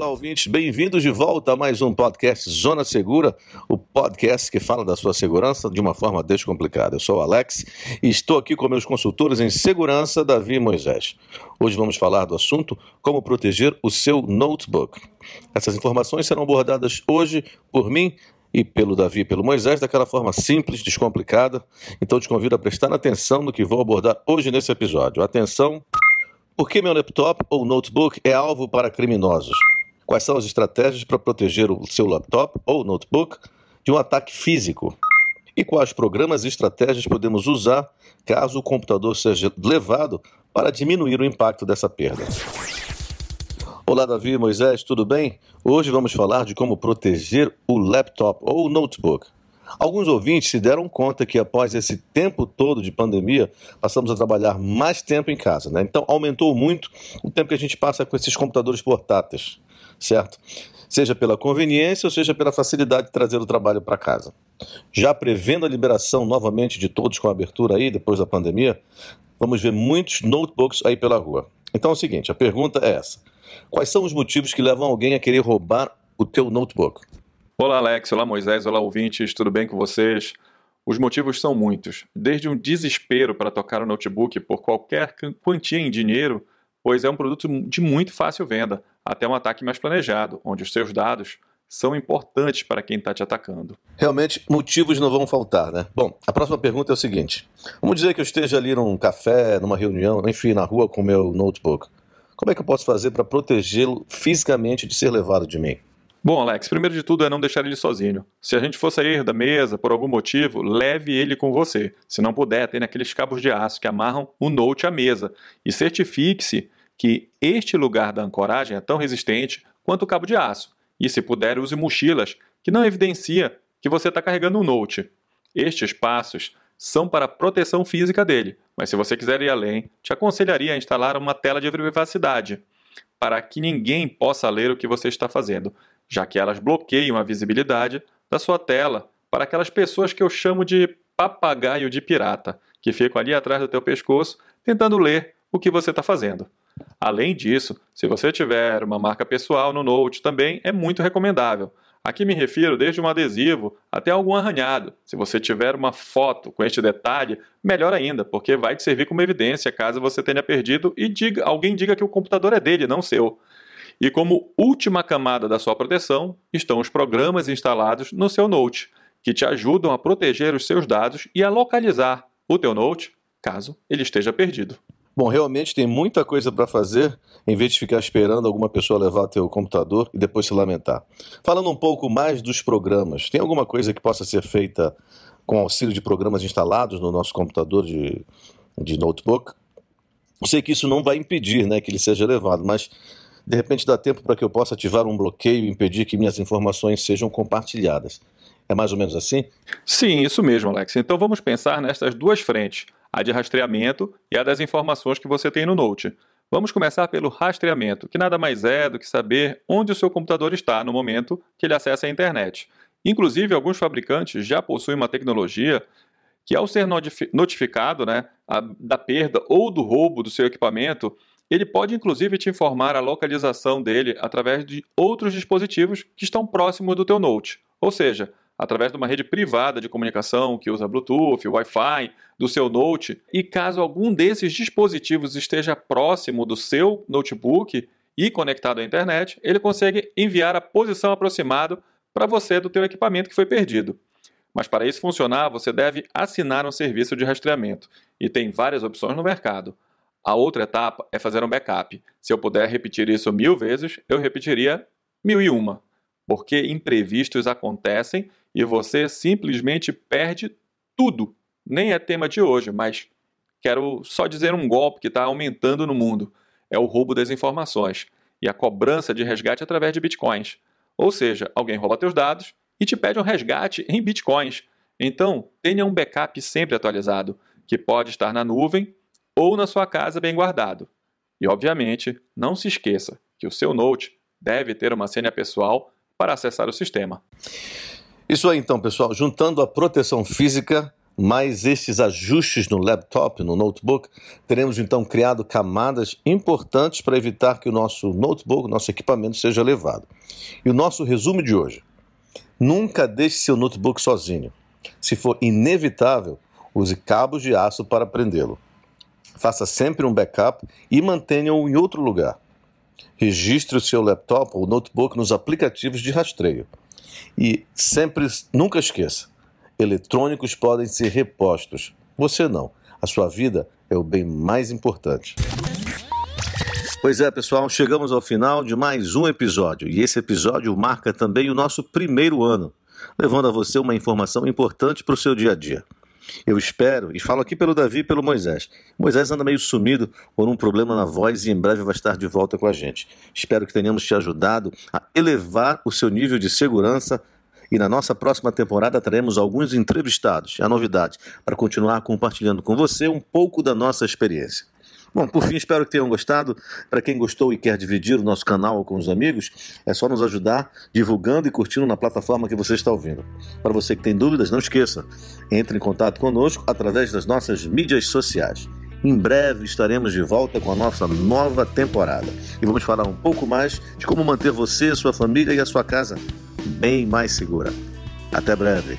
Olá, ouvintes, bem-vindos de volta a mais um podcast Zona Segura, o podcast que fala da sua segurança de uma forma descomplicada. Eu sou o Alex e estou aqui com meus consultores em segurança, Davi e Moisés. Hoje vamos falar do assunto como proteger o seu notebook. Essas informações serão abordadas hoje por mim e pelo Davi e pelo Moisés daquela forma simples, descomplicada. Então te convido a prestar atenção no que vou abordar hoje nesse episódio. Atenção! Por que meu laptop ou notebook é alvo para criminosos? Quais são as estratégias para proteger o seu laptop ou notebook de um ataque físico? E quais programas e estratégias podemos usar caso o computador seja levado para diminuir o impacto dessa perda? Olá, Davi, Moisés, tudo bem? Hoje vamos falar de como proteger o laptop ou notebook. Alguns ouvintes se deram conta que após esse tempo todo de pandemia, passamos a trabalhar mais tempo em casa, né? Então aumentou muito o tempo que a gente passa com esses computadores portáteis, certo? Seja pela conveniência ou seja pela facilidade de trazer o trabalho para casa. Já prevendo a liberação novamente de todos com a abertura aí depois da pandemia, vamos ver muitos notebooks aí pela rua. Então é o seguinte, a pergunta é essa: quais são os motivos que levam alguém a querer roubar o teu notebook? Olá, Alex. Olá, Moisés. Olá, ouvintes. Tudo bem com vocês? Os motivos são muitos. Desde um desespero para tocar o notebook por qualquer quantia em dinheiro, pois é um produto de muito fácil venda, até um ataque mais planejado, onde os seus dados são importantes para quem está te atacando. Realmente, motivos não vão faltar, né? Bom, a próxima pergunta é o seguinte: vamos dizer que eu esteja ali num café, numa reunião, enfim, na rua com o meu notebook. Como é que eu posso fazer para protegê-lo fisicamente de ser levado de mim? Bom, Alex, primeiro de tudo é não deixar ele sozinho. Se a gente for sair da mesa por algum motivo, leve ele com você. Se não puder, tem aqueles cabos de aço que amarram o note à mesa. E certifique-se que este lugar da ancoragem é tão resistente quanto o cabo de aço. E se puder, use mochilas que não evidencia que você está carregando um note. Estes passos são para a proteção física dele, mas se você quiser ir além, te aconselharia a instalar uma tela de privacidade para que ninguém possa ler o que você está fazendo, já que elas bloqueiam a visibilidade da sua tela para aquelas pessoas que eu chamo de papagaio de pirata, que ficam ali atrás do teu pescoço tentando ler o que você está fazendo. Além disso, se você tiver uma marca pessoal no Note também é muito recomendável. Aqui me refiro desde um adesivo até algum arranhado. Se você tiver uma foto com este detalhe, melhor ainda, porque vai te servir como evidência caso você tenha perdido e diga, alguém diga que o computador é dele, não seu. E como última camada da sua proteção estão os programas instalados no seu Note, que te ajudam a proteger os seus dados e a localizar o teu Note caso ele esteja perdido. Bom, realmente tem muita coisa para fazer em vez de ficar esperando alguma pessoa levar teu computador e depois se lamentar. Falando um pouco mais dos programas, tem alguma coisa que possa ser feita com auxílio de programas instalados no nosso computador de, de notebook? Sei que isso não vai impedir né, que ele seja levado, mas de repente dá tempo para que eu possa ativar um bloqueio e impedir que minhas informações sejam compartilhadas. É mais ou menos assim? Sim, isso mesmo, Alex. Então vamos pensar nestas duas frentes, a de rastreamento e a das informações que você tem no Note. Vamos começar pelo rastreamento, que nada mais é do que saber onde o seu computador está no momento que ele acessa a internet. Inclusive, alguns fabricantes já possuem uma tecnologia que, ao ser notificado né, da perda ou do roubo do seu equipamento, ele pode inclusive te informar a localização dele através de outros dispositivos que estão próximos do teu Note. Ou seja, através de uma rede privada de comunicação que usa Bluetooth, Wi-Fi, do seu Note. E caso algum desses dispositivos esteja próximo do seu notebook e conectado à internet, ele consegue enviar a posição aproximada para você do teu equipamento que foi perdido. Mas para isso funcionar, você deve assinar um serviço de rastreamento e tem várias opções no mercado. A outra etapa é fazer um backup. Se eu puder repetir isso mil vezes, eu repetiria mil e uma, porque imprevistos acontecem e você simplesmente perde tudo. Nem é tema de hoje, mas quero só dizer um golpe que está aumentando no mundo: é o roubo das informações e a cobrança de resgate através de bitcoins. Ou seja, alguém rouba teus dados e te pede um resgate em bitcoins. Então, tenha um backup sempre atualizado, que pode estar na nuvem ou na sua casa bem guardado. E, obviamente, não se esqueça que o seu Note deve ter uma senha pessoal para acessar o sistema. Isso aí então, pessoal, juntando a proteção física mais estes ajustes no laptop, no notebook, teremos então criado camadas importantes para evitar que o nosso notebook, nosso equipamento seja levado. E o nosso resumo de hoje: nunca deixe seu notebook sozinho. Se for inevitável, use cabos de aço para prendê-lo. Faça sempre um backup e mantenha-o em outro lugar. Registre o seu laptop ou notebook nos aplicativos de rastreio. E sempre, nunca esqueça: eletrônicos podem ser repostos. Você não. A sua vida é o bem mais importante. Pois é, pessoal, chegamos ao final de mais um episódio. E esse episódio marca também o nosso primeiro ano, levando a você uma informação importante para o seu dia a dia. Eu espero, e falo aqui pelo Davi e pelo Moisés. Moisés anda meio sumido por um problema na voz e em breve vai estar de volta com a gente. Espero que tenhamos te ajudado a elevar o seu nível de segurança e na nossa próxima temporada teremos alguns entrevistados, a novidade, para continuar compartilhando com você um pouco da nossa experiência. Bom, por fim, espero que tenham gostado. Para quem gostou e quer dividir o nosso canal com os amigos, é só nos ajudar divulgando e curtindo na plataforma que você está ouvindo. Para você que tem dúvidas, não esqueça, entre em contato conosco através das nossas mídias sociais. Em breve estaremos de volta com a nossa nova temporada e vamos falar um pouco mais de como manter você, sua família e a sua casa bem mais segura. Até breve.